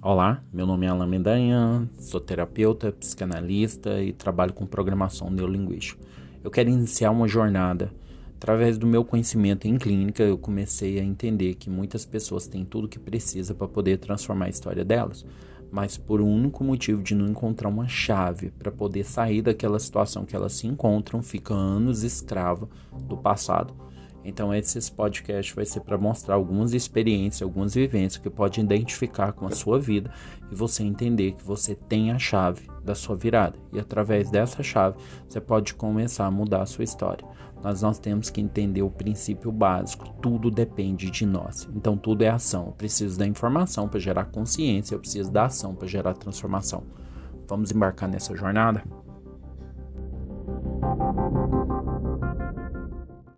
Olá, meu nome é Alan Mendanha, sou terapeuta, psicanalista e trabalho com programação neurolinguística. Eu quero iniciar uma jornada. Através do meu conhecimento em clínica, eu comecei a entender que muitas pessoas têm tudo o que precisa para poder transformar a história delas, mas por um único motivo de não encontrar uma chave para poder sair daquela situação que elas se encontram, ficam anos escrava do passado então esse podcast vai ser para mostrar algumas experiências, algumas vivências que pode identificar com a sua vida e você entender que você tem a chave da sua virada e através dessa chave você pode começar a mudar a sua história. Mas nós temos que entender o princípio básico, tudo depende de nós. Então tudo é ação. Eu preciso da informação para gerar consciência, eu preciso da ação para gerar transformação. Vamos embarcar nessa jornada?